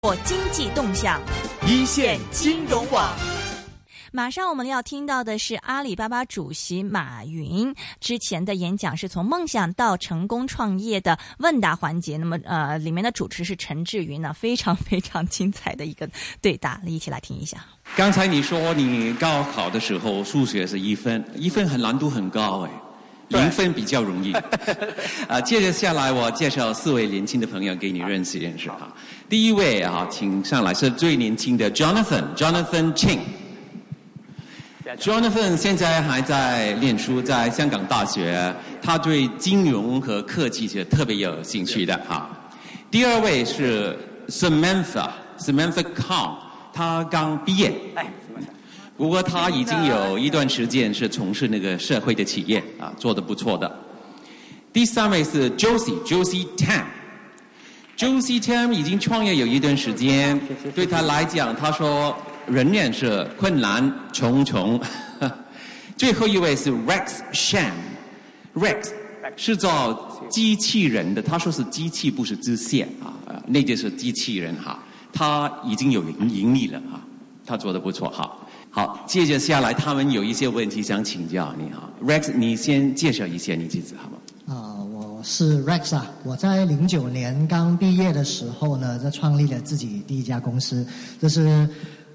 或经济动向，一线金融网。马上我们要听到的是阿里巴巴主席马云之前的演讲，是从梦想到成功创业的问答环节。那么，呃，里面的主持是陈志云呢，非常非常精彩的一个对答，一起来 听一下。刚才你说你高考的时候数学是一分，一分很难度很高哎，零分比较容易。啊，接着下来我介绍四位年轻的朋友给你认识认识哈。第一位啊，请上来是最年轻的 Jonathan，Jonathan Ching。Jonathan 现在还在念书，在香港大学，他对金融和科技是特别有兴趣的哈。第二位是 Samantha，Samantha Kang，他刚毕业，不过他已经有一段时间是从事那个社会的企业啊，做的不错的。第三位是 Josie，Josie Tam，Josie Tam 已经创业有一段时间，对他来讲，他说。仍然是困难重重。最后一位是 Rex Shan，Rex 是做机器人的，他说是机器不是支线啊，那就是机器人哈。他已经有盈盈利了哈，他做的不错哈。好，接着下来他们有一些问题想请教你哈，Rex 你先介绍一下你自己好吗？啊，我是 Rex 啊，我在零九年刚毕业的时候呢，就创立了自己第一家公司，就是。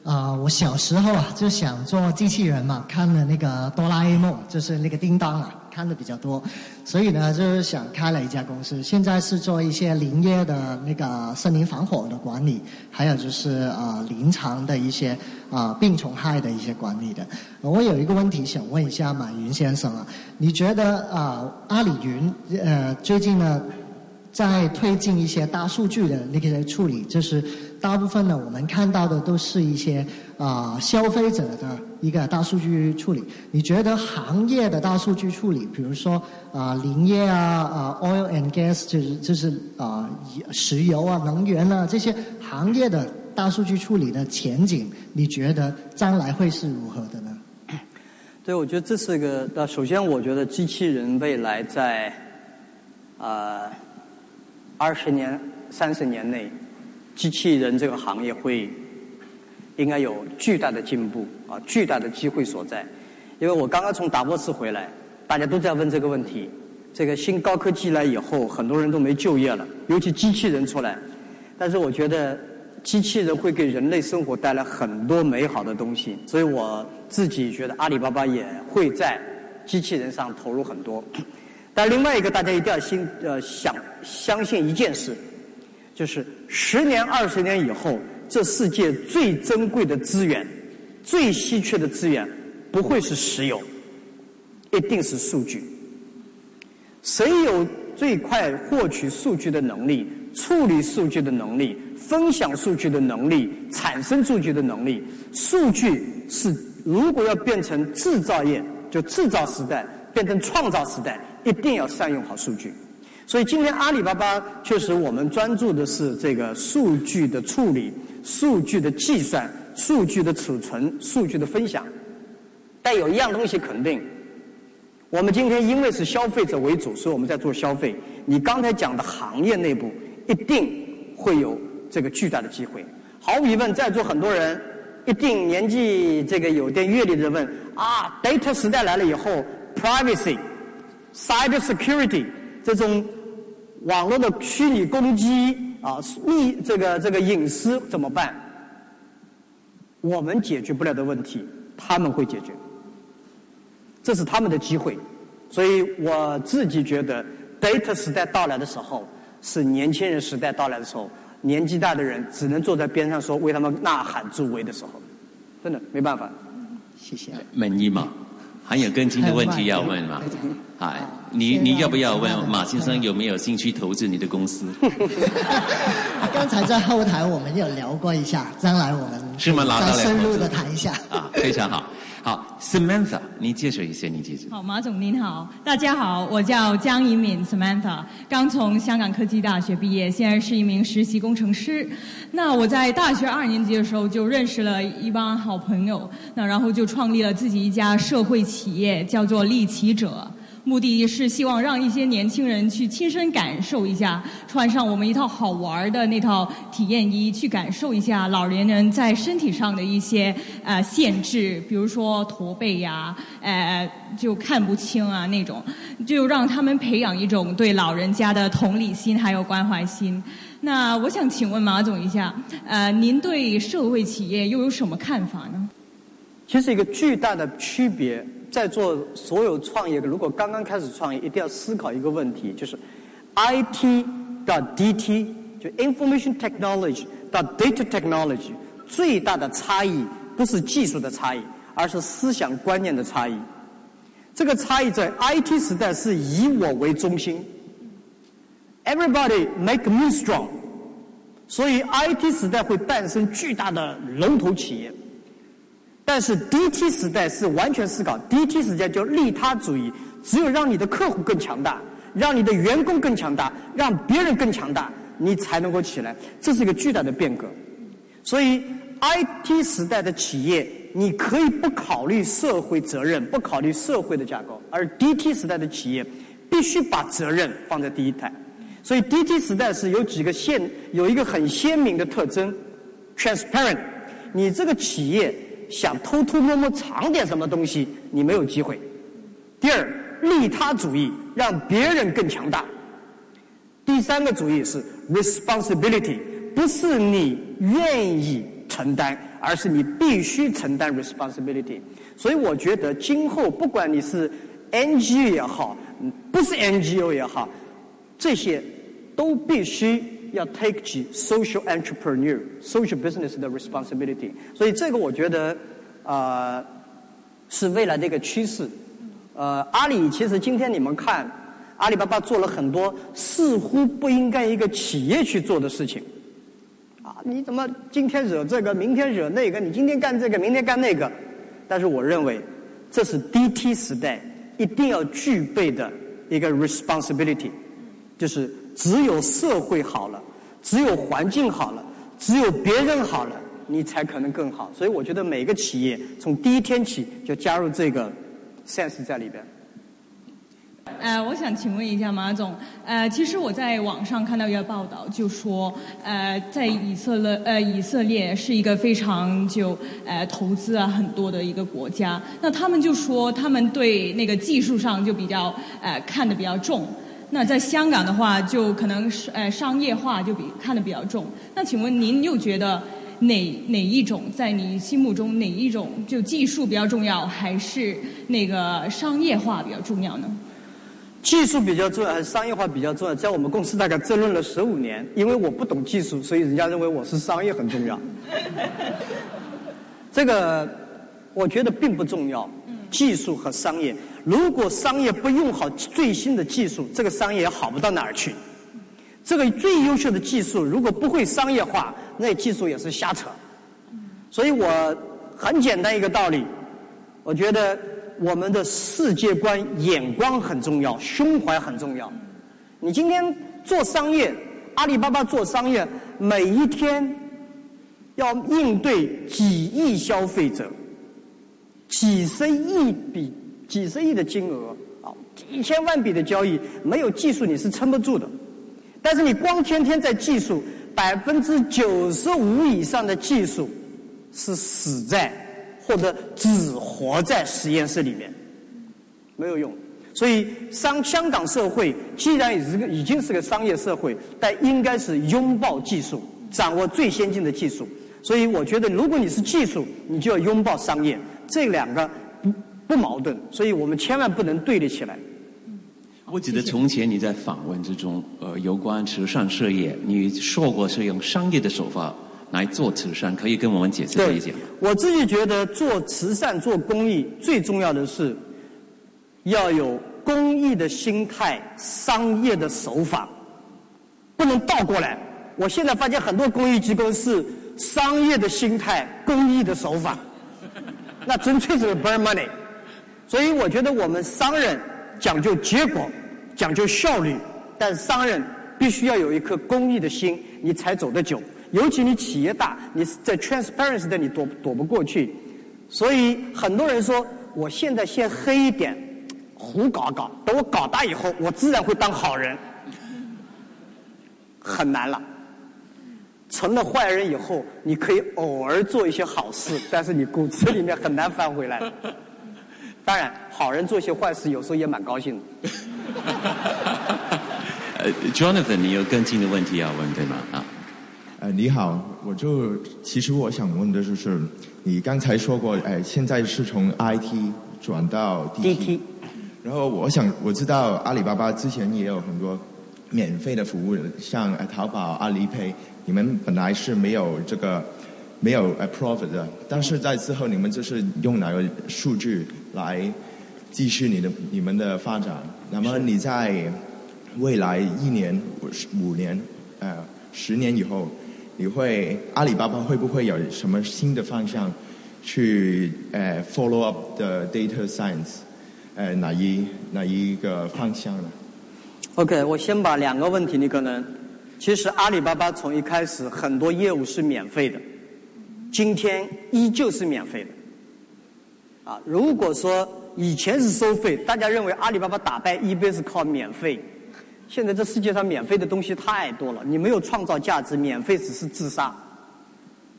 啊，我小时候啊就想做机器人嘛，看了那个哆啦 A 梦，就是那个叮当啊，看的比较多，所以呢就是想开了一家公司。现在是做一些林业的那个森林防火的管理，还有就是啊林场的一些啊病虫害的一些管理的。我有一个问题想问一下马云先生啊，你觉得啊阿里云呃最近呢在推进一些大数据的那些处理，就是。大部分呢，我们看到的都是一些啊消费者的一个大数据处理。你觉得行业的大数据处理，比如说啊林业啊啊 oil and gas，就是就是啊石油啊能源啊这些行业的大数据处理的前景，你觉得将来会是如何的呢？对，我觉得这是个。那首先，我觉得机器人未来在啊二十年、三十年内。机器人这个行业会应该有巨大的进步啊，巨大的机会所在。因为我刚刚从达沃斯回来，大家都在问这个问题。这个新高科技来以后，很多人都没就业了，尤其机器人出来。但是我觉得机器人会给人类生活带来很多美好的东西，所以我自己觉得阿里巴巴也会在机器人上投入很多。但另外一个，大家一定要心呃想相信一件事。就是十年、二十年以后，这世界最珍贵的资源、最稀缺的资源，不会是石油，一定是数据。谁有最快获取数据的能力、处理数据的能力、分享数据的能力、产生数据的能力？数据是如果要变成制造业，就制造时代变成创造时代，一定要善用好数据。所以今天阿里巴巴确实，我们专注的是这个数据的处理、数据的计算、数据的储存、数据的分享。但有一样东西肯定，我们今天因为是消费者为主，所以我们在做消费。你刚才讲的行业内部一定会有这个巨大的机会。毫无疑问，在座很多人一定年纪这个有点阅历的人问啊，data 时代来了以后，privacy、cyber security。这种网络的虚拟攻击啊，密这个这个隐私怎么办？我们解决不了的问题，他们会解决，这是他们的机会。所以我自己觉得，data 时代到来的时候，是年轻人时代到来的时候，年纪大的人只能坐在边上说为他们呐喊助威的时候，真的没办法。谢谢。满意吗？还有更新的问题要问吗？哎，你你要不要问马先生有没有兴趣投资你的公司？刚才在后台我们有聊过一下，将来我们是吗？再深入的谈一下。啊，非常好。好，Samantha，你介绍一下你自己。好，马总您好，大家好，我叫江怡敏 Samantha，刚从香港科技大学毕业，现在是一名实习工程师。那我在大学二年级的时候就认识了一帮好朋友，那然后就创立了自己一家社会企业，叫做利奇者。目的是希望让一些年轻人去亲身感受一下，穿上我们一套好玩的那套体验衣，去感受一下老年人在身体上的一些呃限制，比如说驼背呀，呃就看不清啊那种，就让他们培养一种对老人家的同理心还有关怀心。那我想请问马总一下，呃，您对社会企业又有什么看法呢？其实一个巨大的区别。在座所有创业的，如果刚刚开始创业，一定要思考一个问题，就是 I T 到 D T，就 Information Technology 到 Data Technology，最大的差异不是技术的差异，而是思想观念的差异。这个差异在 I T 时代是以我为中心，Everybody make me strong，所以 I T 时代会诞生巨大的龙头企业。但是 DT 时代是完全思考，DT 时代叫利他主义，只有让你的客户更强大，让你的员工更强大，让别人更强大，你才能够起来。这是一个巨大的变革。所以 IT 时代的企业，你可以不考虑社会责任，不考虑社会的架构，而 DT 时代的企业必须把责任放在第一台。所以 DT 时代是有几个鲜，有一个很鲜明的特征：transparent。你这个企业。想偷偷摸摸藏点什么东西，你没有机会。第二，利他主义让别人更强大。第三个主义是 responsibility，不是你愿意承担，而是你必须承担 responsibility。所以我觉得今后不管你是 NGO 也好，不是 NGO 也好，这些都必须。要 take 起 social entrepreneur social business 的 responsibility，所以这个我觉得啊是未来的一个趋势。呃，阿里其实今天你们看，阿里巴巴做了很多似乎不应该一个企业去做的事情。啊，你怎么今天惹这个，明天惹那个？你今天干这个，明天干那个？但是我认为这是 DT 时代一定要具备的一个 responsibility，就是。只有社会好了，只有环境好了，只有别人好了，你才可能更好。所以我觉得每个企业从第一天起就加入这个 sense 在里边。呃，我想请问一下马总，呃，其实我在网上看到一个报道，就说，呃，在以色列，呃，以色列是一个非常就呃投资啊很多的一个国家，那他们就说他们对那个技术上就比较呃看得比较重。那在香港的话，就可能是呃商业化就比看得比较重。那请问您又觉得哪哪一种在你心目中哪一种就技术比较重要，还是那个商业化比较重要呢？技术比较重要还是商业化比较重要？在我们公司大概争论了十五年，因为我不懂技术，所以人家认为我是商业很重要。这个我觉得并不重要，技术和商业。如果商业不用好最新的技术，这个商业也好不到哪儿去。这个最优秀的技术，如果不会商业化，那技术也是瞎扯。所以我很简单一个道理，我觉得我们的世界观、眼光很重要，胸怀很重要。你今天做商业，阿里巴巴做商业，每一天要应对几亿消费者，几十亿笔。几十亿的金额啊，几千万笔的交易，没有技术你是撑不住的。但是你光天天在技术，百分之九十五以上的技术是死在或者只活在实验室里面，没有用。所以商香港社会既然已是个已经是个商业社会，但应该是拥抱技术，掌握最先进的技术。所以我觉得，如果你是技术，你就要拥抱商业，这两个。不矛盾，所以我们千万不能对立起来。我记得从前你在访问之中，呃，有关慈善事业，你说过是用商业的手法来做慈善，可以跟我们解释一下吗？我自己觉得做慈善、做公益最重要的是要有公益的心态、商业的手法，不能倒过来。我现在发现很多公益机构是商业的心态、公益的手法，那纯粹是 burn money。所以我觉得我们商人讲究结果，讲究效率，但商人必须要有一颗公益的心，你才走得久。尤其你企业大，你在 transparency 的你躲躲不过去。所以很多人说，我现在先黑一点，胡搞搞，等我搞大以后，我自然会当好人。很难了。成了坏人以后，你可以偶尔做一些好事，但是你骨子里面很难翻回来。当然，好人做些坏事，有时候也蛮高兴的。呃，Jonathan，你有更近的问题要问对吗？啊，呃，你好，我就其实我想问的就是，你刚才说过，哎，现在是从 IT 转到 DT，然后我想我知道阿里巴巴之前也有很多免费的服务，像淘宝、阿里 Pay，你们本来是没有这个没有 a profit 的，但是在之后你们就是用哪个数据？来继续你的你们的发展。那么你在未来一年、五年、呃十年以后，你会阿里巴巴会不会有什么新的方向去呃 follow up 的 data science？呃哪一哪一个方向呢？OK，我先把两个问题，你可能其实阿里巴巴从一开始很多业务是免费的，今天依旧是免费的。啊，如果说以前是收费，大家认为阿里巴巴打败 eBay 是靠免费，现在这世界上免费的东西太多了，你没有创造价值，免费只是自杀。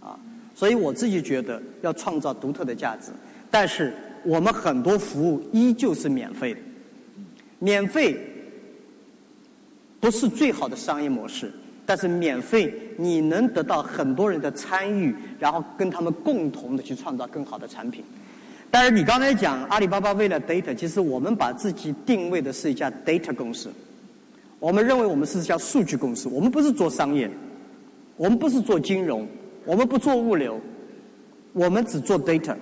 啊，所以我自己觉得要创造独特的价值，但是我们很多服务依旧是免费的，免费不是最好的商业模式，但是免费你能得到很多人的参与，然后跟他们共同的去创造更好的产品。但是你刚才讲阿里巴巴为了 data，其实我们把自己定位的是一家 data 公司。我们认为我们是一家数据公司，我们不是做商业，我们不是做金融，我们不做物流，我们只做 data。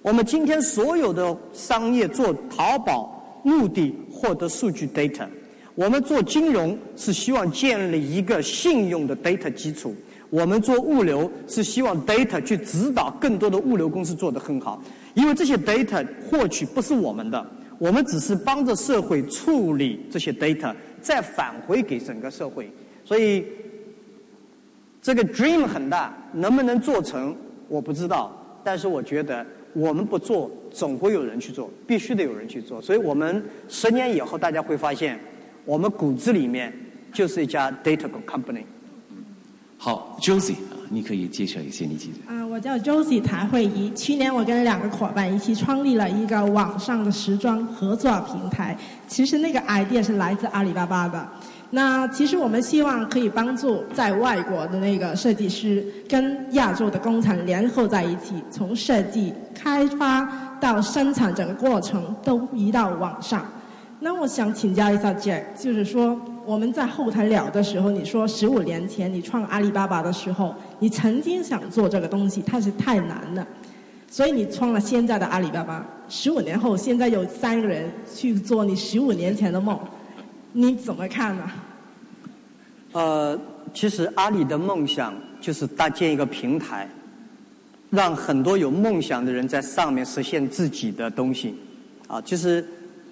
我们今天所有的商业做淘宝，目的获得数据 data；我们做金融是希望建立一个信用的 data 基础；我们做物流是希望 data 去指导更多的物流公司做得很好。因为这些 data 获取不是我们的，我们只是帮着社会处理这些 data，再返回给整个社会。所以这个 dream 很大，能不能做成我不知道。但是我觉得我们不做，总会有人去做，必须得有人去做。所以我们十年以后，大家会发现，我们骨子里面就是一家 data company。好，Josie。你可以介绍一些你自己。啊，我叫 Josie 谭慧怡。去年我跟两个伙伴一起创立了一个网上的时装合作平台。其实那个 idea 是来自阿里巴巴的。那其实我们希望可以帮助在外国的那个设计师跟亚洲的工厂联合在一起，从设计、开发到生产整个过程都移到网上。那我想请教一下 Jack，就是说。我们在后台聊的时候，你说十五年前你创阿里巴巴的时候，你曾经想做这个东西，它是太难了，所以你创了现在的阿里巴巴。十五年后，现在有三个人去做你十五年前的梦，你怎么看呢？呃，其实阿里的梦想就是搭建一个平台，让很多有梦想的人在上面实现自己的东西。啊，其实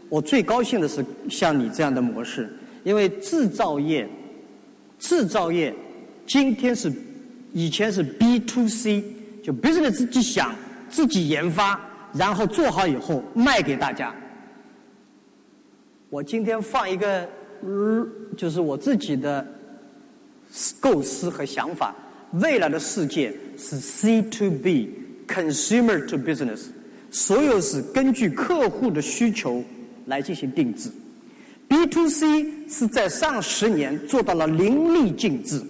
我最高兴的是像你这样的模式。因为制造业，制造业今天是以前是 B to C，就 business 自己想自己研发，然后做好以后卖给大家。我今天放一个，就是我自己的构思和想法，未来的世界是 C to B，consumer to business，所有是根据客户的需求来进行定制。B to C 是在上十年做到了淋漓尽致，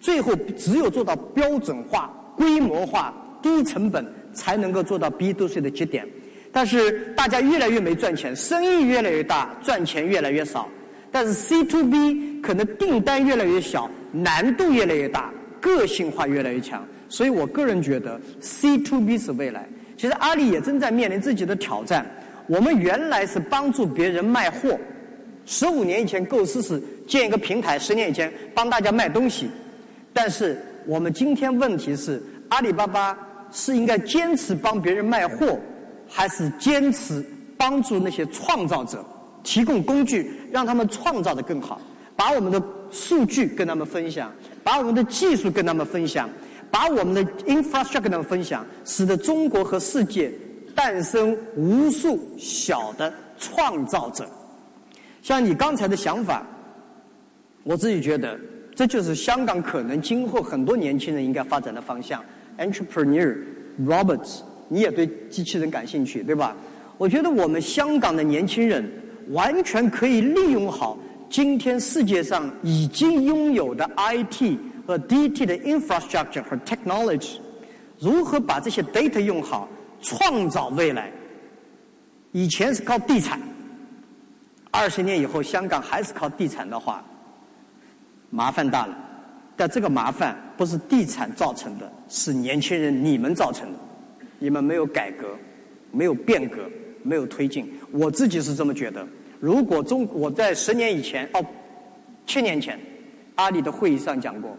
最后只有做到标准化、规模化、低成本，才能够做到 B to C 的节点。但是大家越来越没赚钱，生意越来越大，赚钱越来越少。但是 C to B 可能订单越来越小，难度越来越大，个性化越来越强。所以我个人觉得 C to B 是未来。其实阿里也正在面临自己的挑战。我们原来是帮助别人卖货。十五年以前构思是建一个平台，十年以前帮大家卖东西。但是我们今天问题是，阿里巴巴是应该坚持帮别人卖货，还是坚持帮助那些创造者提供工具，让他们创造的更好？把我们的数据跟他们分享，把我们的技术跟他们分享，把我们的 infrastructure 跟他们分享，使得中国和世界诞生无数小的创造者。像你刚才的想法，我自己觉得这就是香港可能今后很多年轻人应该发展的方向。Entrepreneur Roberts，你也对机器人感兴趣，对吧？我觉得我们香港的年轻人完全可以利用好今天世界上已经拥有的 IT 和 DT 的 infrastructure 和 technology，如何把这些 data 用好，创造未来。以前是靠地产，二十年以后香港还是靠地产的话，麻烦大了。但这个麻烦不是地产造成的，是年轻人你们造成的。你们没有改革，没有变革，没有推进。我自己是这么觉得。如果中我在十年以前哦，七年前，阿里的会议上讲过，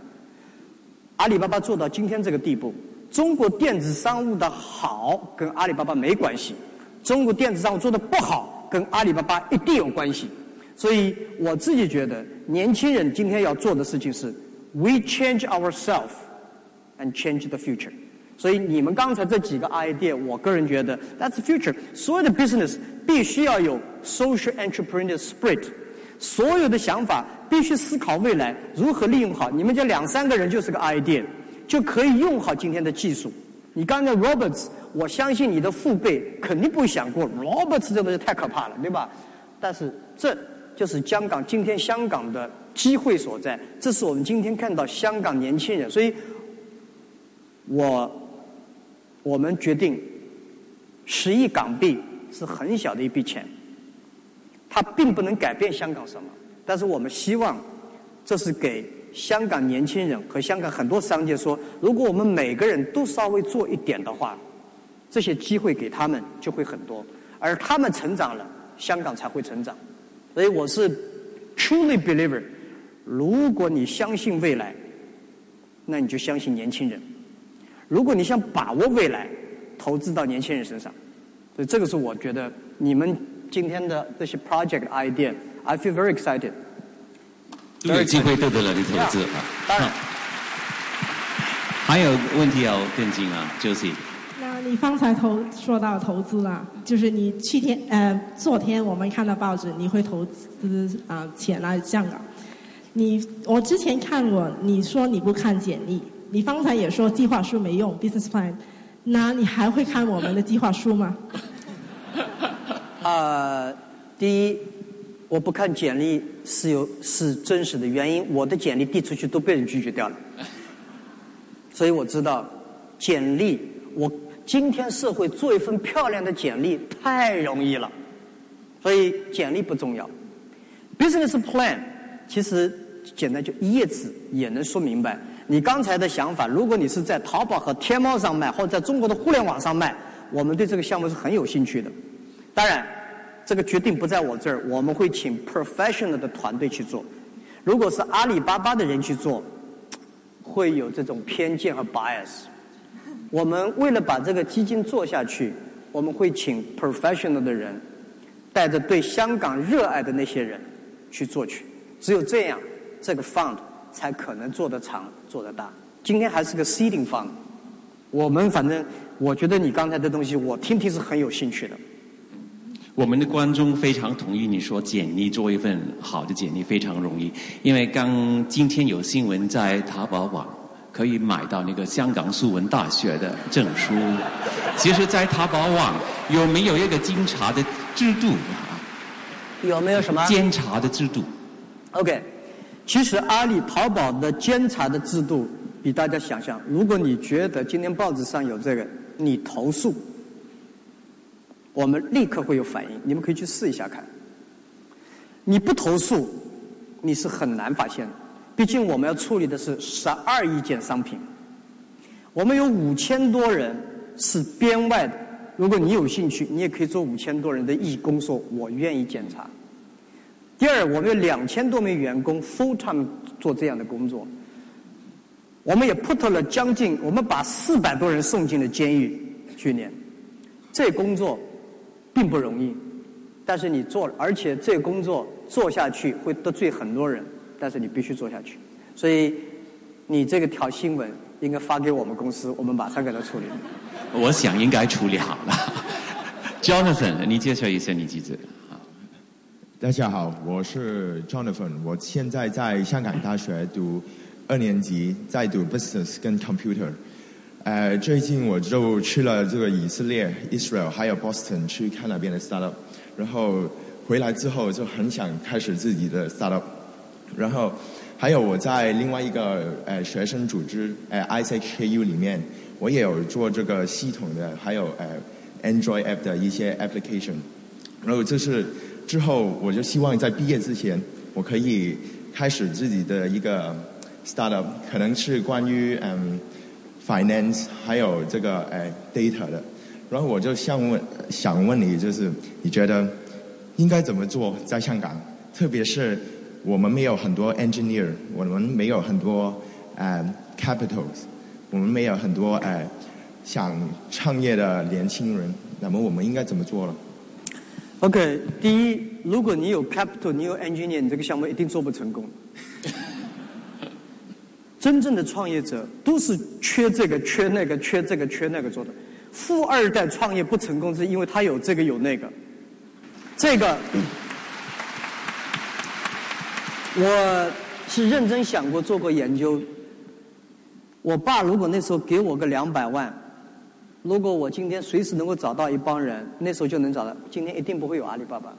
阿里巴巴做到今天这个地步，中国电子商务的好跟阿里巴巴没关系，中国电子商务做的不好跟阿里巴巴一定有关系。所以我自己觉得，年轻人今天要做的事情是。We change ourselves and change the future。所以你们刚才这几个 idea，我个人觉得 that's future。所有的 business 必须要有 social entrepreneur spirit，所有的想法必须思考未来如何利用好。你们这两三个人就是个 idea，就可以用好今天的技术。你刚才 Roberts，我相信你的父辈肯定不会想过 Roberts 这东西太可怕了，对吧？但是这就是香港今天香港的。机会所在，这是我们今天看到香港年轻人。所以，我我们决定十亿港币是很小的一笔钱，它并不能改变香港什么。但是我们希望，这是给香港年轻人和香港很多商界说：如果我们每个人都稍微做一点的话，这些机会给他们就会很多，而他们成长了，香港才会成长。所以我是 truly believer。如果你相信未来，那你就相信年轻人。如果你想把握未来，投资到年轻人身上。所以这个是我觉得你们今天的这些 project idea，I feel very excited。有机会得到了你投资啊！当然，还有问题要跟进啊，Josie。那你方才投说到投资了，就是你去天呃，昨天我们看到报纸，你会投资啊钱来香港。你我之前看过，你说你不看简历，你方才也说计划书没用，business plan，那你还会看我们的计划书吗？呃，第一，我不看简历是有是真实的原因，我的简历递出去都被人拒绝掉了，所以我知道简历，我今天社会做一份漂亮的简历太容易了，所以简历不重要，business plan 其实。简单就一页纸也能说明白。你刚才的想法，如果你是在淘宝和天猫上卖，或者在中国的互联网上卖，我们对这个项目是很有兴趣的。当然，这个决定不在我这儿，我们会请 professional 的团队去做。如果是阿里巴巴的人去做，会有这种偏见和 bias。我们为了把这个基金做下去，我们会请 professional 的人，带着对香港热爱的那些人去做去。只有这样。这个 fund 才可能做得长、做得大。今天还是个 seeding fund，我们反正我觉得你刚才的东西，我听听是很有兴趣的。我们的观众非常同意你说简历做一份好的简历非常容易，因为刚今天有新闻在淘宝网可以买到那个香港苏文大学的证书。其实，在淘宝网有没有一个监察的制度？有没有什么监察的制度？OK。其实阿里淘宝的监察的制度比大家想象。如果你觉得今天报纸上有这个，你投诉，我们立刻会有反应。你们可以去试一下看。你不投诉，你是很难发现的。毕竟我们要处理的是十二亿件商品，我们有五千多人是编外的。如果你有兴趣，你也可以做五千多人的义工，说我愿意检查。第二，我们有两千多名员工 full time 做这样的工作，我们也 put 了将近，我们把四百多人送进了监狱。去年，这工作并不容易，但是你做了，而且这工作做下去会得罪很多人，但是你必须做下去。所以，你这个条新闻应该发给我们公司，我们马上给他处理。我想应该处理好了。Jonathan，你介绍一下你记者。大家好，我是 Jonathan，我现在在香港大学读二年级，在读 Business 跟 Computer。呃，最近我就去了这个以色列 Israel 还有 Boston 去看那边的 startup，然后回来之后就很想开始自己的 startup，然后还有我在另外一个呃学生组织呃 ICHKU 里面，我也有做这个系统的，还有呃 Android app 的一些 application，然后这是。之后，我就希望在毕业之前，我可以开始自己的一个 startup，可能是关于嗯 finance 还有这个哎 data 的。然后我就想问，想问你，就是你觉得应该怎么做在香港？特别是我们没有很多 engineer，我们没有很多呃 capitals，我们没有很多哎想创业的年轻人，那么我们应该怎么做了？OK，第一，如果你有 capital，你有 engineer，你这个项目一定做不成功。真正的创业者都是缺这个、缺那个、缺这个、缺那个做的。富二代创业不成功，是因为他有这个有那个。这个，我是认真想过、做过研究。我爸如果那时候给我个两百万。如果我今天随时能够找到一帮人，那时候就能找到。今天一定不会有阿里巴巴。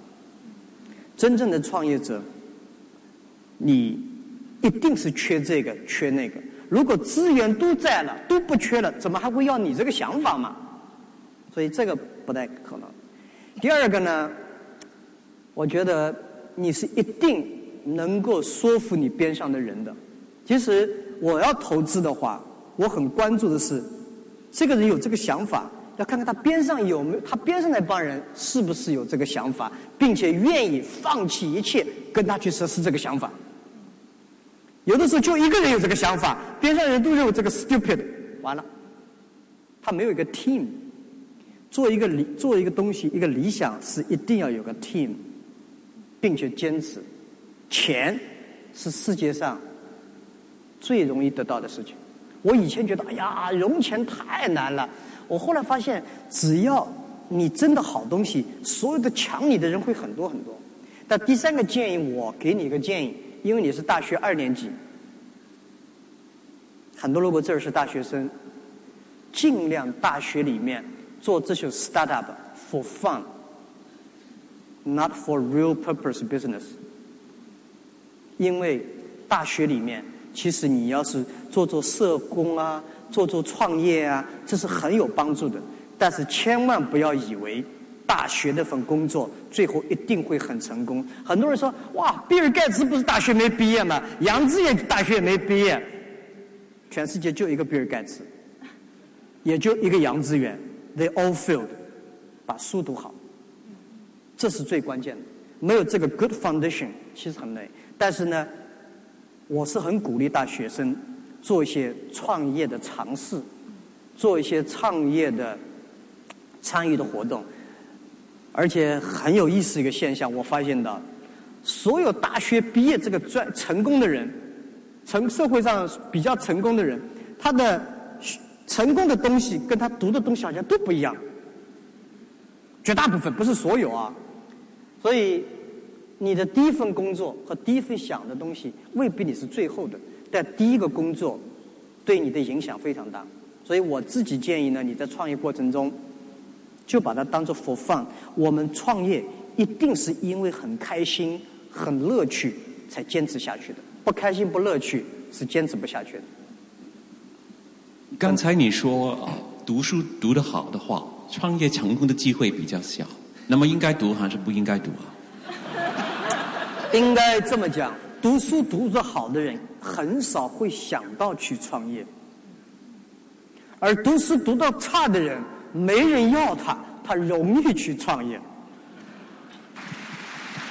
真正的创业者，你一定是缺这个缺那个。如果资源都在了，都不缺了，怎么还会要你这个想法嘛？所以这个不太可能。第二个呢，我觉得你是一定能够说服你边上的人的。其实我要投资的话，我很关注的是。这个人有这个想法，要看看他边上有没有，他边上那帮人是不是有这个想法，并且愿意放弃一切跟他去实施这个想法。有的时候就一个人有这个想法，边上人都认为这个 stupid，完了，他没有一个 team。做一个理，做一个东西，一个理想是一定要有个 team，并且坚持。钱是世界上最容易得到的事情。我以前觉得，哎呀，融钱太难了。我后来发现，只要你真的好东西，所有的抢你的人会很多很多。但第三个建议，我给你一个建议，因为你是大学二年级，很多如果这儿是大学生，尽量大学里面做这些 startup for fun，not for real purpose business，因为大学里面。其实你要是做做社工啊，做做创业啊，这是很有帮助的。但是千万不要以为大学那份工作最后一定会很成功。很多人说：“哇，比尔盖茨不是大学没毕业吗？杨致远大学也没毕业。”全世界就一个比尔盖茨，也就一个杨致远，They all failed，把书读好，这是最关键的。没有这个 good foundation，其实很累。但是呢。我是很鼓励大学生做一些创业的尝试，做一些创业的参与的活动，而且很有意思一个现象，我发现到，所有大学毕业这个专成功的人，成社会上比较成功的人，他的成功的东西跟他读的东西好像都不一样，绝大部分不是所有啊，所以。你的第一份工作和第一份想的东西未必你是最后的，但第一个工作对你的影响非常大。所以我自己建议呢，你在创业过程中就把它当做 for fun。我们创业一定是因为很开心、很乐趣才坚持下去的，不开心不乐趣是坚持不下去的。刚才你说啊读书读得好的话，创业成功的机会比较小，那么应该读还是不应该读啊？应该这么讲，读书读得好的人很少会想到去创业，而读书读到差的人，没人要他，他容易去创业。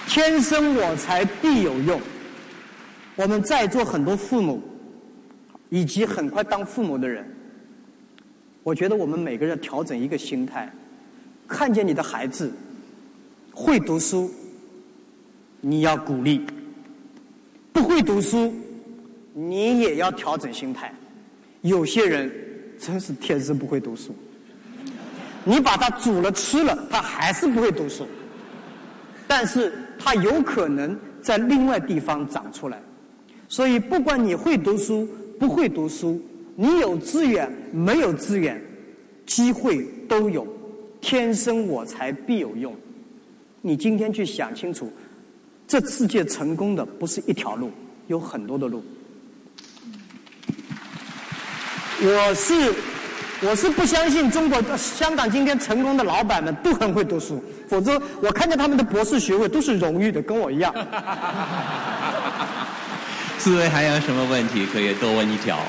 天生我材必有用。我们在座很多父母，以及很快当父母的人，我觉得我们每个人调整一个心态，看见你的孩子会读书。你要鼓励，不会读书，你也要调整心态。有些人真是天生不会读书，你把它煮了吃了，它还是不会读书。但是它有可能在另外地方长出来。所以，不管你会读书不会读书，你有资源没有资源，机会都有。天生我材必有用。你今天去想清楚，这世界成功的不是一条路，有很多的路。我是我是不相信中国香港今天成功的老板们都很会读书，否则我看见他们的博士学位都是荣誉的，跟我一样。四位还有什么问题可以多问一条？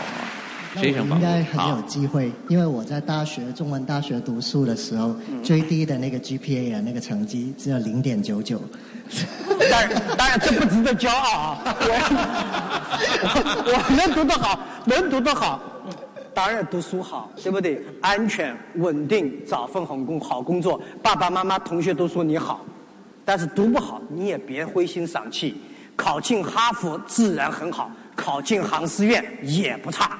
非常应该很有机会，因为我在大学中文大学读书的时候，最低的那个 GPA 啊，那个成绩只有零点九九。当然，当然这不值得骄傲啊！我 我能读得好，能读得好，当然读书好，对不对？安全、稳定，找份好工好工作，爸爸妈妈、同学都说你好。但是读不好，你也别灰心丧气。考进哈佛自然很好，考进杭师院也不差。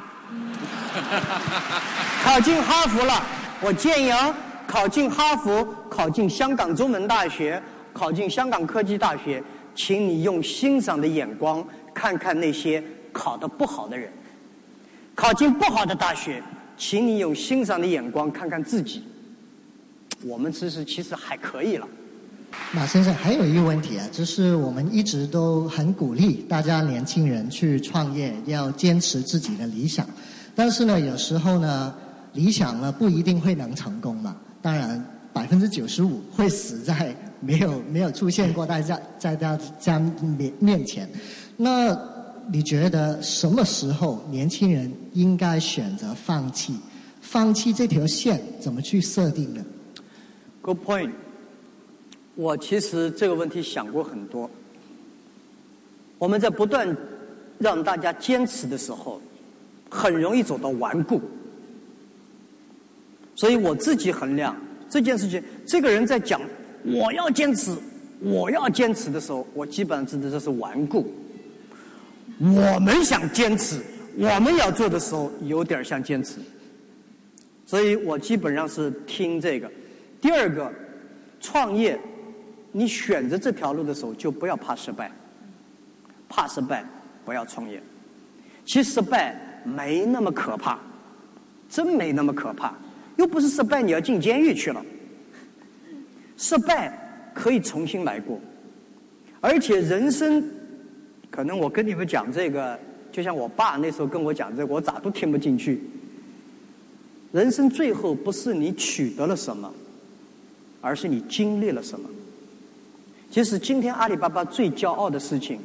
考进哈佛了，我建议啊，考进哈佛，考进香港中文大学，考进香港科技大学，请你用欣赏的眼光看看那些考得不好的人；考进不好的大学，请你用欣赏的眼光看看自己。我们其实其实还可以了。马先生，还有一个问题啊，就是我们一直都很鼓励大家年轻人去创业，要坚持自己的理想。但是呢，有时候呢，理想呢不一定会能成功嘛。当然，百分之九十五会死在没有没有出现过大家在大家面面前。那你觉得什么时候年轻人应该选择放弃？放弃这条线怎么去设定呢？Good point。我其实这个问题想过很多。我们在不断让大家坚持的时候。很容易走到顽固，所以我自己衡量这件事情。这个人在讲我要坚持，我要坚持的时候，我基本上知道这是顽固。我们想坚持，我们要做的时候，有点像坚持。所以我基本上是听这个。第二个，创业，你选择这条路的时候，就不要怕失败，怕失败不要创业。其实失败。没那么可怕，真没那么可怕，又不是失败你要进监狱去了。失败可以重新来过，而且人生，可能我跟你们讲这个，就像我爸那时候跟我讲这个，我咋都听不进去。人生最后不是你取得了什么，而是你经历了什么。其实今天阿里巴巴最骄傲的事情，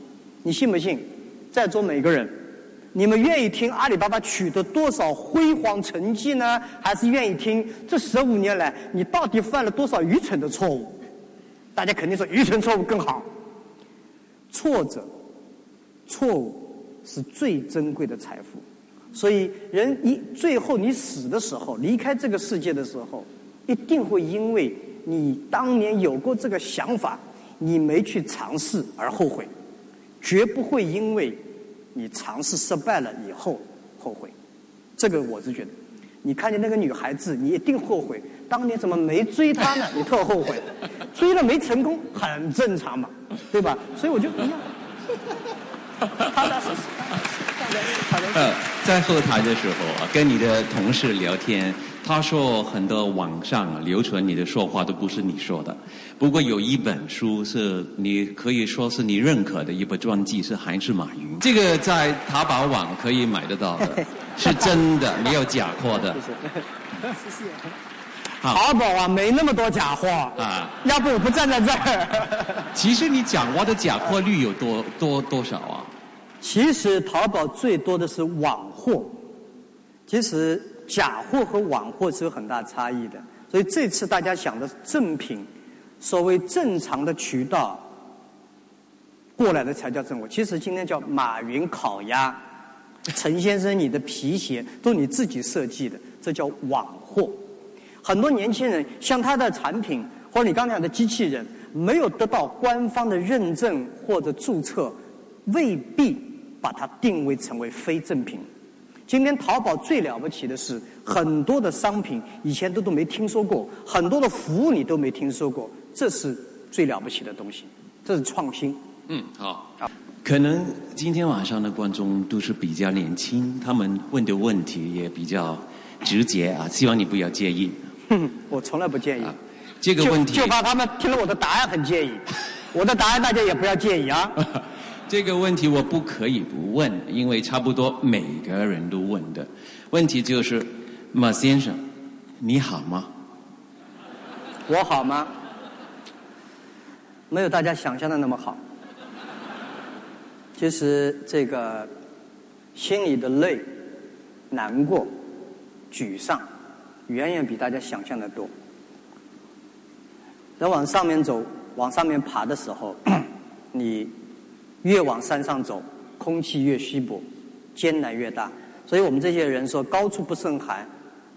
你信不信？在座每个人。你们愿意听阿里巴巴取得多少辉煌成绩呢？还是愿意听这十五年来你到底犯了多少愚蠢的错误？大家肯定说愚蠢错误更好。挫折、错误是最珍贵的财富。所以，人一最后你死的时候，离开这个世界的时候，一定会因为你当年有过这个想法，你没去尝试而后悔，绝不会因为。你尝试失败了以后后悔，这个我是觉得，你看见那个女孩子，你一定后悔，当年怎么没追她呢？你特后悔，追了没成功，很正常嘛，对吧？所以我就一样。他的是，呃，在后台的时候啊，跟你的同事聊天。他说很多网上流传你的说话都不是你说的，不过有一本书是你可以说是你认可的一本传记，是还是马云？这个在淘宝网可以买得到的，是真的，没有假货的。谢谢。淘宝啊，没那么多假货啊，要不我不站在这儿。其实你讲话的假货率有多多多少啊？其实淘宝最多的是网货，其实。假货和网货是有很大差异的，所以这次大家想的正品，所谓正常的渠道过来的才叫正货。其实今天叫马云烤鸭，陈先生你的皮鞋都你自己设计的，这叫网货。很多年轻人像他的产品或者你刚才讲的机器人，没有得到官方的认证或者注册，未必把它定位成为非正品。今天淘宝最了不起的是，很多的商品以前都都没听说过，很多的服务你都没听说过，这是最了不起的东西。这是创新。嗯，好。可能今天晚上的观众都是比较年轻，他们问的问题也比较直接啊，希望你不要介意。我从来不介意。这个问题就怕他们听了我的答案很介意。我的答案大家也不要介意啊。这个问题我不可以不问，因为差不多每个人都问的。问题就是，马先生，你好吗？我好吗？没有大家想象的那么好。其实这个心里的累、难过、沮丧，远远比大家想象的多。在往上面走、往上面爬的时候，你越往山上走，空气越稀薄，艰难越大。所以我们这些人说高处不胜寒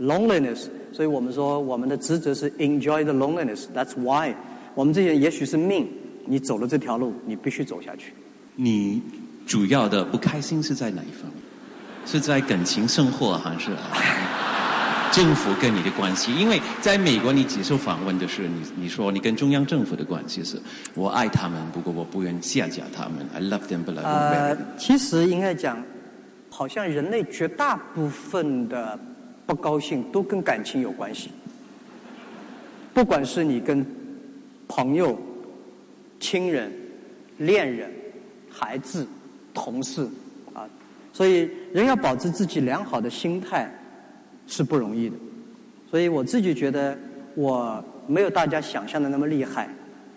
，loneliness。所以我们说我们的职责是 enjoy the loneliness。That's why 我们这些人也许是命，你走了这条路，你必须走下去。你主要的不开心是在哪一方面？是在感情生活还是政府跟你的关系？因为在美国，你接受访问的是你，你说你跟中央政府的关系是，我爱他们，不过我不愿下架他们。I love them, but I don't marry them。其实应该讲，好像人类绝大部分的不高兴都跟感情有关系，不管是你跟朋友、亲人、恋人。孩子、同事，啊，所以人要保持自己良好的心态是不容易的。所以我自己觉得我没有大家想象的那么厉害，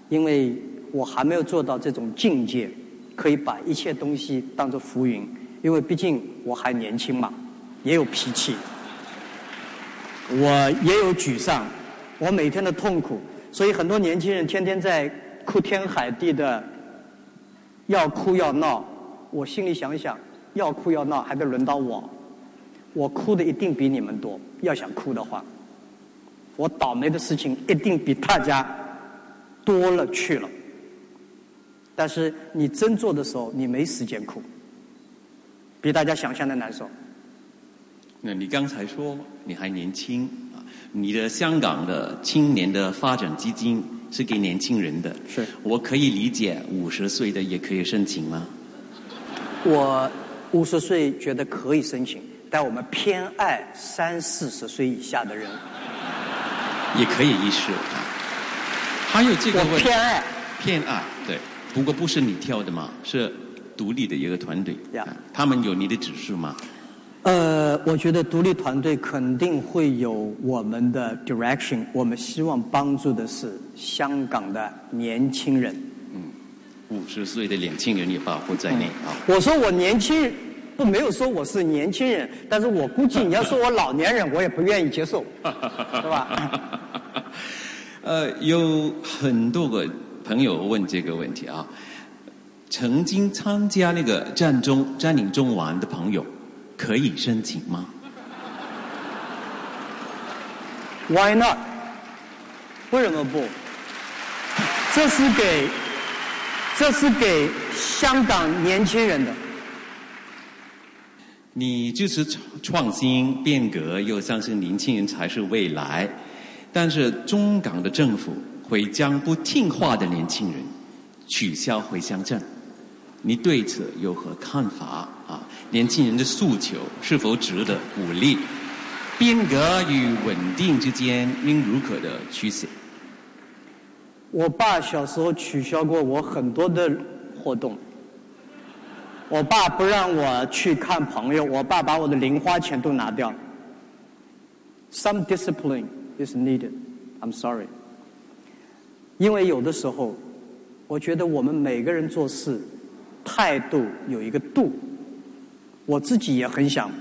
因为我还没有做到这种境界，可以把一切东西当做浮云。因为毕竟我还年轻嘛，也有脾气，我也有沮丧，我每天的痛苦。所以很多年轻人天天在哭天喊地的。要哭要闹，我心里想想，要哭要闹还得轮到我，我哭的一定比你们多。要想哭的话，我倒霉的事情一定比大家多了去了。但是你真做的时候，你没时间哭，比大家想象的难受。那你刚才说你还年轻啊？你的香港的青年的发展基金。是给年轻人的，是我可以理解五十岁的也可以申请吗？我五十岁觉得可以申请，但我们偏爱三四十岁以下的人，也可以一试。还有这个问题，偏爱偏爱对，不过不是你挑的嘛，是独立的一个团队，呀，他们有你的指示吗？呃，我觉得独立团队肯定会有我们的 direction。我们希望帮助的是香港的年轻人。嗯，五十岁的年轻人也包括在内啊。我说我年轻，不没有说我是年轻人，但是我估计你要说我老年人，我也不愿意接受，是吧？呃，有很多个朋友问这个问题啊，曾经参加那个战中占领中环的朋友。可以申请吗？Why not？为什么不？这是给，这是给香港年轻人的。你支持创新变革，又相信年轻人才是未来，但是中港的政府会将不听话的年轻人取消回乡证，你对此有何看法啊？年轻人的诉求是否值得鼓励？变革与稳定之间应如何的取舍？我爸小时候取消过我很多的活动。我爸不让我去看朋友，我爸把我的零花钱都拿掉。Some discipline is needed. I'm sorry. 因为有的时候，我觉得我们每个人做事态度有一个度。我自己也很想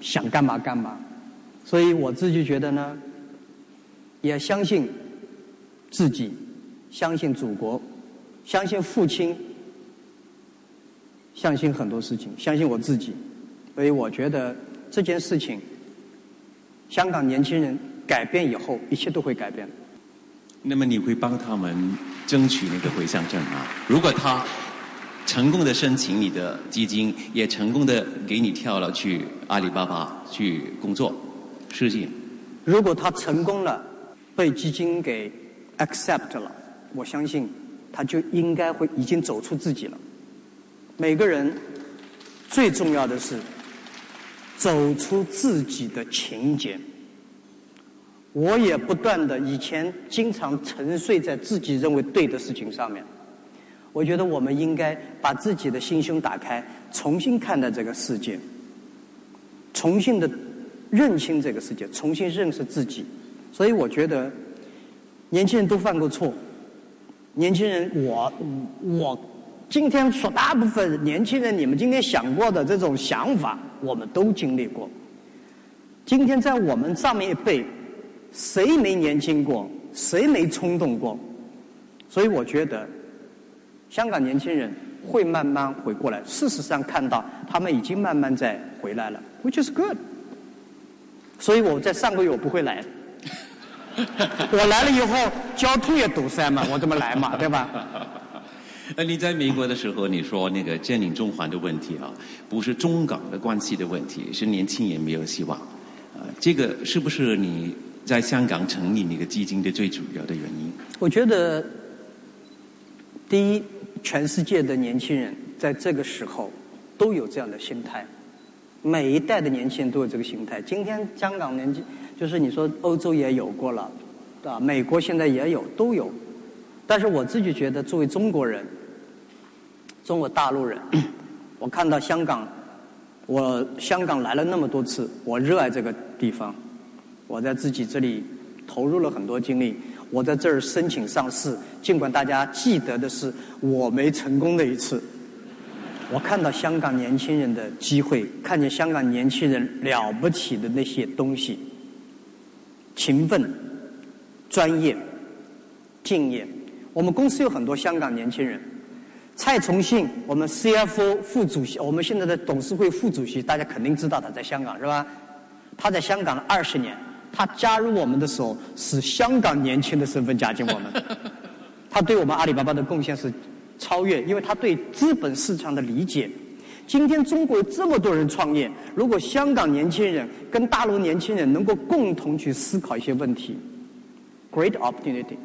想干嘛干嘛，所以我自己觉得呢，也相信自己，相信祖国，相信父亲，相信很多事情，相信我自己，所以我觉得这件事情，香港年轻人改变以后，一切都会改变。那么你会帮他们争取那个回乡证吗？如果他。成功的申请你的基金，也成功的给你跳了去阿里巴巴去工作，实际。如果他成功了，被基金给 accept 了，我相信他就应该会已经走出自己了。每个人最重要的是走出自己的情节。我也不断的以前经常沉睡在自己认为对的事情上面。我觉得我们应该把自己的心胸打开，重新看待这个世界，重新的认清这个世界，重新认识自己。所以我觉得年轻人都犯过错。年轻人，我我今天说大部分年轻人，你们今天想过的这种想法，我们都经历过。今天在我们上面一辈。谁没年轻过？谁没冲动过？所以我觉得，香港年轻人会慢慢回过来。事实上，看到他们已经慢慢在回来了，which is good。所以我在上个月我不会来，我来了以后交通也堵塞嘛，我怎么来嘛，对吧？那你在美国的时候，你说那个占领中环的问题啊，不是中港的关系的问题，是年轻人没有希望。啊，这个是不是你？在香港成立那个基金的最主要的原因，我觉得，第一，全世界的年轻人在这个时候都有这样的心态，每一代的年轻人都有这个心态。今天香港年轻，就是你说欧洲也有过了，啊，美国现在也有，都有。但是我自己觉得，作为中国人，中国大陆人，我看到香港，我香港来了那么多次，我热爱这个地方。我在自己这里投入了很多精力，我在这儿申请上市，尽管大家记得的是我没成功的一次。我看到香港年轻人的机会，看见香港年轻人了不起的那些东西，勤奋、专业、敬业。我们公司有很多香港年轻人，蔡崇信，我们 CFO 副主席，我们现在的董事会副主席，大家肯定知道他在香港是吧？他在香港了二十年。他加入我们的时候是香港年轻的身份加进我们，他对我们阿里巴巴的贡献是超越，因为他对资本市场的理解。今天中国有这么多人创业，如果香港年轻人跟大陆年轻人能够共同去思考一些问题，great opportunity。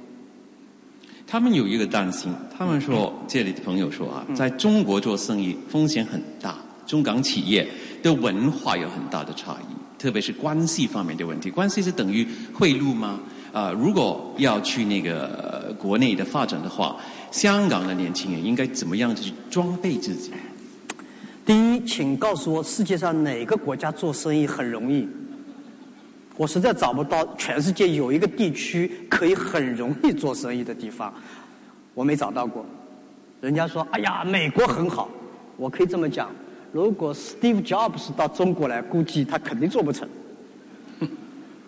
他们有一个担心，他们说这里的朋友说啊，在中国做生意风险很大，中港企业的文化有很大的差异。特别是关系方面的问题，关系是等于贿赂吗？啊，如果要去那个国内的发展的话，香港的年轻人应该怎么样去装备自己？第一，请告诉我世界上哪个国家做生意很容易？我实在找不到全世界有一个地区可以很容易做生意的地方，我没找到过。人家说：“哎呀，美国很好。”我可以这么讲。如果 Steve Jobs 到中国来，估计他肯定做不成，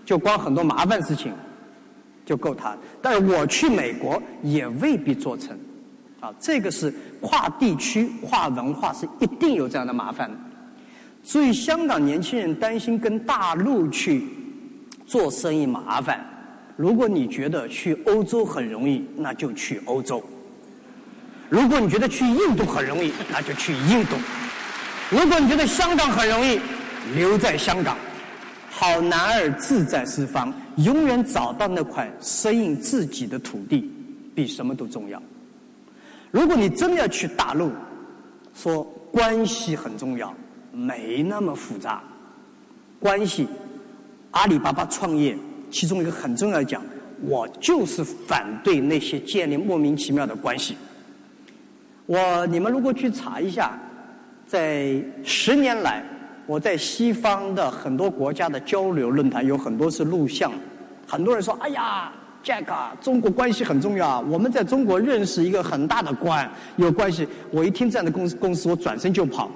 就光很多麻烦事情就够他。但是我去美国也未必做成，啊，这个是跨地区、跨文化是一定有这样的麻烦。所以香港年轻人担心跟大陆去做生意麻烦。如果你觉得去欧洲很容易，那就去欧洲；如果你觉得去印度很容易，那就去印度。如果你觉得香港很容易，留在香港，好男儿志在四方，永远找到那块适应自己的土地，比什么都重要。如果你真的要去大陆，说关系很重要，没那么复杂。关系，阿里巴巴创业，其中一个很重要的讲，我就是反对那些建立莫名其妙的关系。我你们如果去查一下。在十年来，我在西方的很多国家的交流论坛有很多是录像，很多人说：“哎呀，Jack，中国关系很重要，我们在中国认识一个很大的官，有关系。”我一听这样的公司公司，我转身就跑，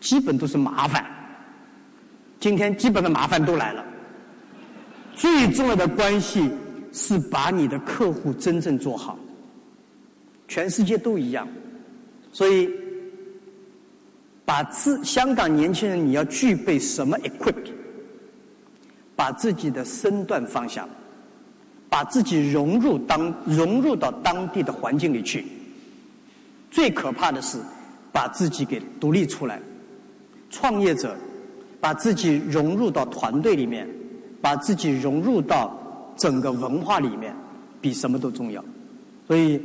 基本都是麻烦。今天基本的麻烦都来了，最重要的关系是把你的客户真正做好，全世界都一样，所以。把自香港年轻人，你要具备什么 equip？把自己的身段放下，把自己融入当融入到当地的环境里去。最可怕的是把自己给独立出来。创业者把自己融入到团队里面，把自己融入到整个文化里面，比什么都重要。所以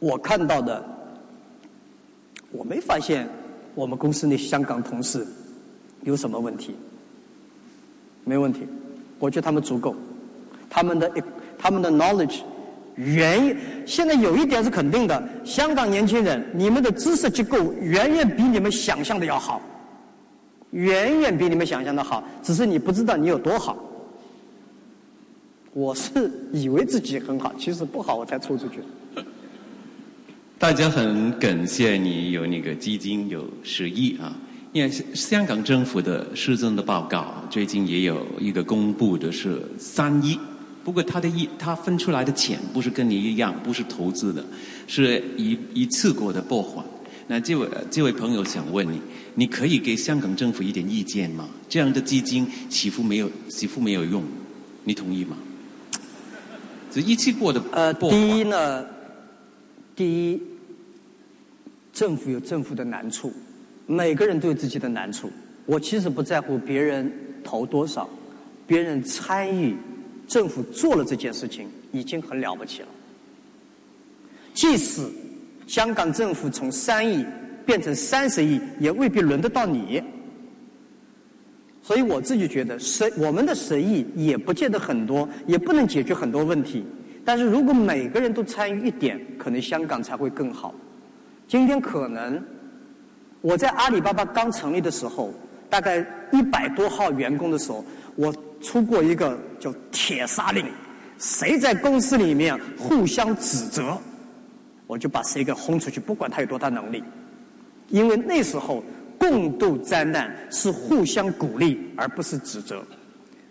我看到的，我没发现我们公司那香港同事有什么问题，没问题，我觉得他们足够，他们的他们的 knowledge 远现在有一点是肯定的，香港年轻人，你们的知识结构远远比你们想象的要好，远远比你们想象的好，只是你不知道你有多好。我是以为自己很好，其实不好，我才抽出去。大家很感谢你有那个基金有十亿啊，因为香港政府的市政的报告最近也有一个公布的是三亿，不过他的一他分出来的钱不是跟你一样，不是投资的，是一一次过的拨款。那这位这位朋友想问你，你可以给香港政府一点意见吗？这样的基金几乎没有几乎没有用，你同意吗？这一次过的呃，第一呢，第一，政府有政府的难处，每个人都有自己的难处。我其实不在乎别人投多少，别人参与，政府做了这件事情已经很了不起了。即使香港政府从三亿变成三十亿，也未必轮得到你。所以我自己觉得，十我们的十亿也不见得很多，也不能解决很多问题。但是如果每个人都参与一点，可能香港才会更好。今天可能我在阿里巴巴刚成立的时候，大概一百多号员工的时候，我出过一个叫铁砂令，谁在公司里面互相指责，我就把谁给轰出去，不管他有多大能力，因为那时候。共度灾难是互相鼓励，而不是指责。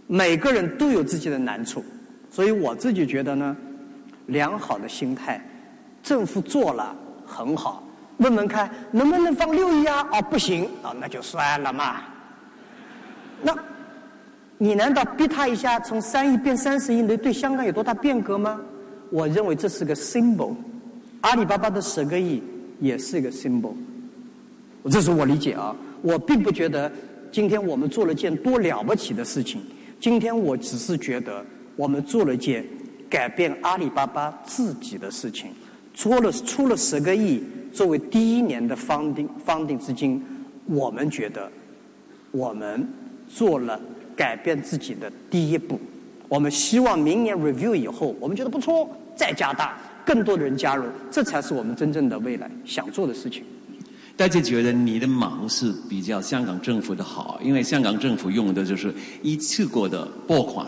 每个人都有自己的难处，所以我自己觉得呢，良好的心态，政府做了很好。问问看能不能放六亿啊？哦，不行啊，那就算了嘛。那，你难道逼他一下从三亿变三十亿，能对香港有多大变革吗？我认为这是个 symbol。阿里巴巴的十个亿也是一个 symbol。这是我理解啊，我并不觉得今天我们做了件多了不起的事情。今天我只是觉得我们做了件改变阿里巴巴自己的事情，出了出了十个亿作为第一年的方定方定资金，我们觉得我们做了改变自己的第一步。我们希望明年 review 以后，我们觉得不错，再加大，更多的人加入，这才是我们真正的未来想做的事情。大家觉得你的忙是比较香港政府的好，因为香港政府用的就是一次过的拨款，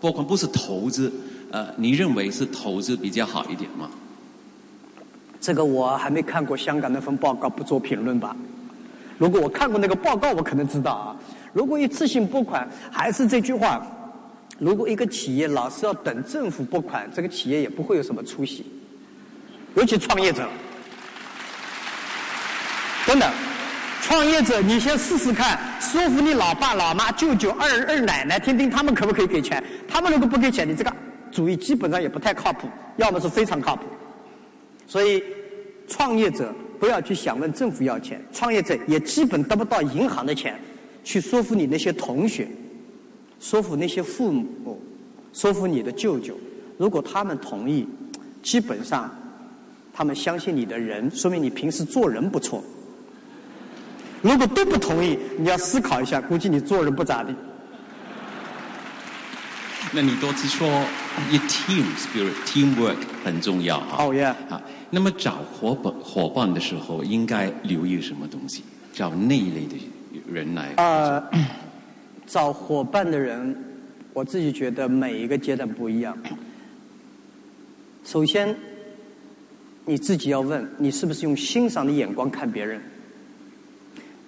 拨款不是投资，呃，你认为是投资比较好一点吗？这个我还没看过香港那份报告，不做评论吧。如果我看过那个报告，我可能知道啊。如果一次性拨款，还是这句话，如果一个企业老是要等政府拨款，这个企业也不会有什么出息，尤其创业者。真的，创业者，你先试试看，说服你老爸、老妈、舅舅、二二奶奶，听听他们可不可以给钱。他们如果不给钱，你这个主意基本上也不太靠谱，要么是非常靠谱。所以，创业者不要去想问政府要钱，创业者也基本得不到银行的钱，去说服你那些同学，说服那些父母，说服你的舅舅。如果他们同意，基本上他们相信你的人，说明你平时做人不错。如果都不同意，你要思考一下，估计你做人不咋地。那你多次说，一 team spirit，teamwork 很重要啊。哦耶！啊，那么找伙伴伙伴的时候，应该留意什么东西？找那一类的人来。呃，找伙伴的人，我自己觉得每一个阶段不一样。首先，你自己要问，你是不是用欣赏的眼光看别人？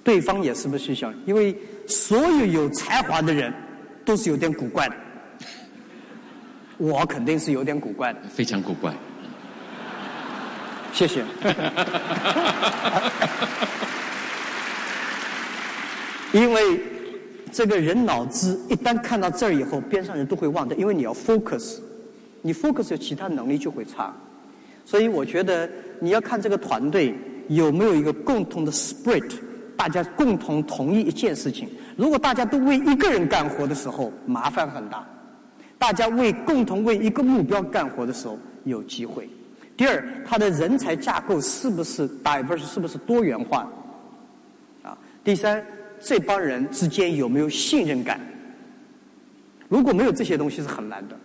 对方也是不是想？因为所有有才华的人都是有点古怪的，我肯定是有点古怪的，非常古怪。谢谢。因为这个人脑子一旦看到这儿以后，边上人都会忘掉，因为你要 focus，你 focus 有其他能力就会差，所以我觉得你要看这个团队有没有一个共同的 spirit。大家共同同意一件事情，如果大家都为一个人干活的时候，麻烦很大；大家为共同为一个目标干活的时候，有机会。第二，他的人才架构是不是 diverse，是不是多元化？啊，第三，这帮人之间有没有信任感？如果没有这些东西是很难的。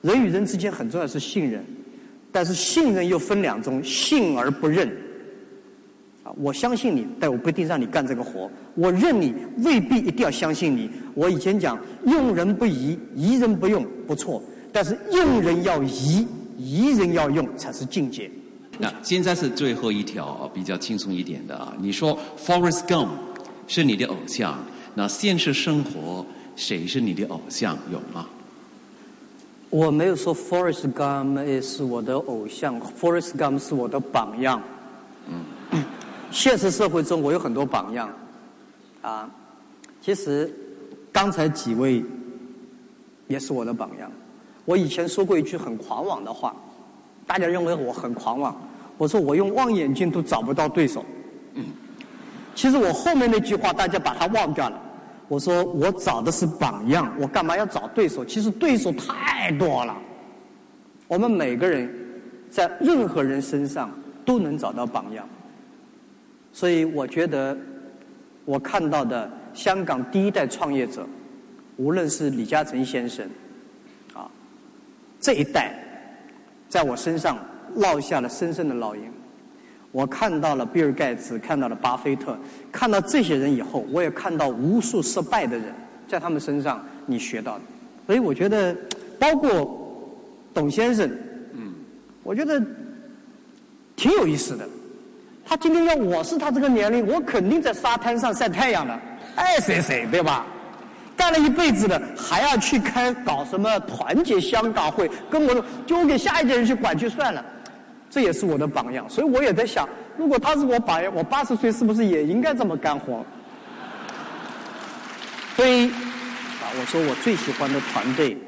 人与人之间很重要是信任，但是信任又分两种：信而不认。啊，我相信你，但我不一定让你干这个活；我认你，未必一定要相信你。我以前讲，用人不疑，疑人不用，不错；但是用人要疑，疑人要用，才是境界。那现在是最后一条比较轻松一点的啊，你说 Forest Gump 是你的偶像，那现实生活谁是你的偶像？有吗？我没有说 Forrest Gump 是我的偶像，Forrest Gump 是我的榜样。嗯，现实社会中我有很多榜样，啊，其实刚才几位也是我的榜样。我以前说过一句很狂妄的话，大家认为我很狂妄。我说我用望远镜都找不到对手。嗯，其实我后面那句话大家把它忘掉了。我说我找的是榜样，我干嘛要找对手？其实对手太多了。我们每个人在任何人身上都能找到榜样，所以我觉得我看到的香港第一代创业者，无论是李嘉诚先生，啊，这一代在我身上烙下了深深的烙印。我看到了比尔盖茨，看到了巴菲特，看到这些人以后，我也看到无数失败的人，在他们身上你学到的，所以我觉得，包括董先生，嗯，我觉得挺有意思的。他今天要我是他这个年龄，我肯定在沙滩上晒太阳了，爱谁谁，对吧？干了一辈子的，还要去开搞什么团结香港会，跟我丢给下一届人去管去算了。这也是我的榜样，所以我也在想，如果他是我榜样，我八十岁是不是也应该这么干活？所以啊，我说我最喜欢的团队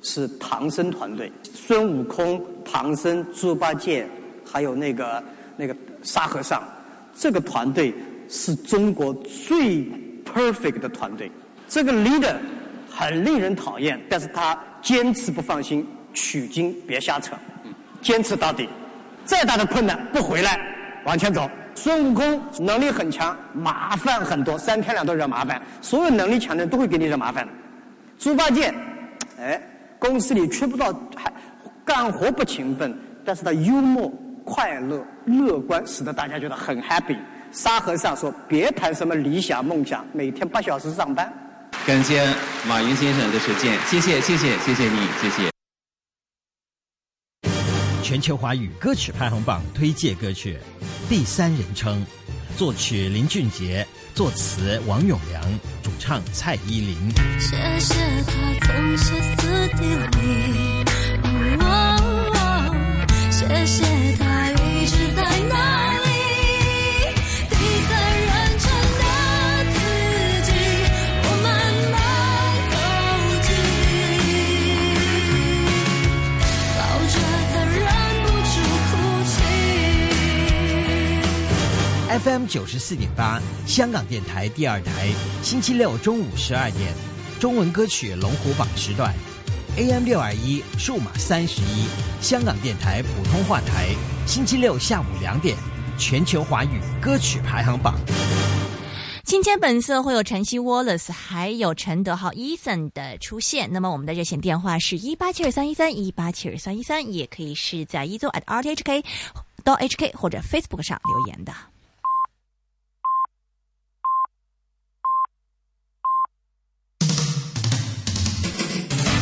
是唐僧团队，孙悟空、唐僧、猪八戒，还有那个那个沙和尚，这个团队是中国最 perfect 的团队。这个 leader 很令人讨厌，但是他坚持不放心，取经别瞎扯。坚持到底，再大的困难不回来，往前走。孙悟空能力很强，麻烦很多，三天两头惹麻烦。所有能力强的人都会给你惹麻烦。猪八戒，哎，公司里缺不到，还干活不勤奋，但是他幽默、快乐、乐观，使得大家觉得很 happy。沙和尚说：“别谈什么理想梦想，每天八小时上班。”感谢马云先生的实践，谢谢谢谢谢谢你，谢谢。全球华语歌曲排行榜推荐歌曲，第三人称，作曲林俊杰，作词王永良，主唱蔡依林。谢谢他，FM 九十四点八，香港电台第二台，星期六中午十二点，中文歌曲龙虎榜时段；AM 六二一，数码三十一，香港电台普通话台，星期六下午两点，全球华语歌曲排行榜。今天本色会有晨曦 Wallace，还有陈德浩 Ethan 的出现。那么我们的热线电话是一八七二三一三一八七二三一三，也可以是在一周 at rthk 到 hk 或者 Facebook 上留言的。